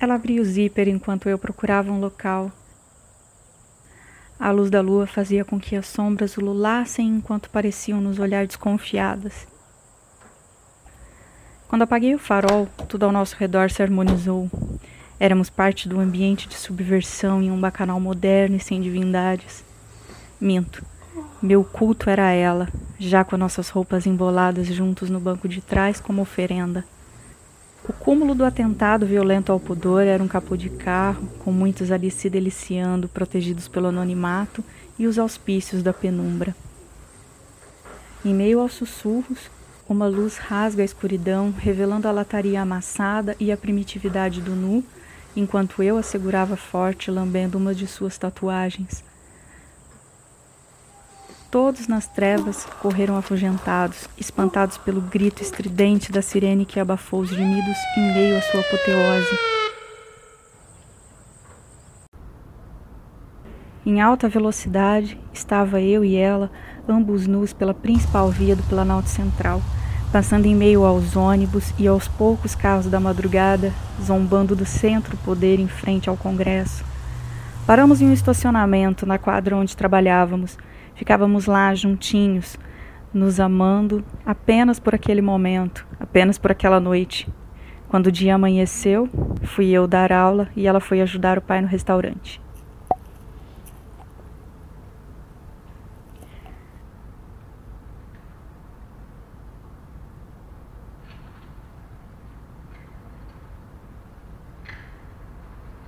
Ela abria o zíper enquanto eu procurava um local. A luz da lua fazia com que as sombras ululassem enquanto pareciam nos olhar desconfiadas. Quando apaguei o farol, tudo ao nosso redor se harmonizou. Éramos parte do ambiente de subversão em um bacanal moderno e sem divindades. Minto. Meu culto era ela, já com nossas roupas emboladas juntos no banco de trás como oferenda. O cúmulo do atentado violento ao pudor era um capô de carro, com muitos ali se deliciando, protegidos pelo anonimato e os auspícios da penumbra. Em meio aos sussurros, uma luz rasga a escuridão, revelando a lataria amassada e a primitividade do nu, enquanto eu a segurava forte, lambendo uma de suas tatuagens. Todos nas trevas correram afugentados, espantados pelo grito estridente da sirene que abafou os gemidos em meio à sua apoteose. Em alta velocidade, estava eu e ela, ambos nus pela principal via do Planalto Central, passando em meio aos ônibus e aos poucos carros da madrugada, zombando do centro-poder em frente ao Congresso. Paramos em um estacionamento na quadra onde trabalhávamos Ficávamos lá juntinhos, nos amando apenas por aquele momento, apenas por aquela noite. Quando o dia amanheceu, fui eu dar aula e ela foi ajudar o pai no restaurante.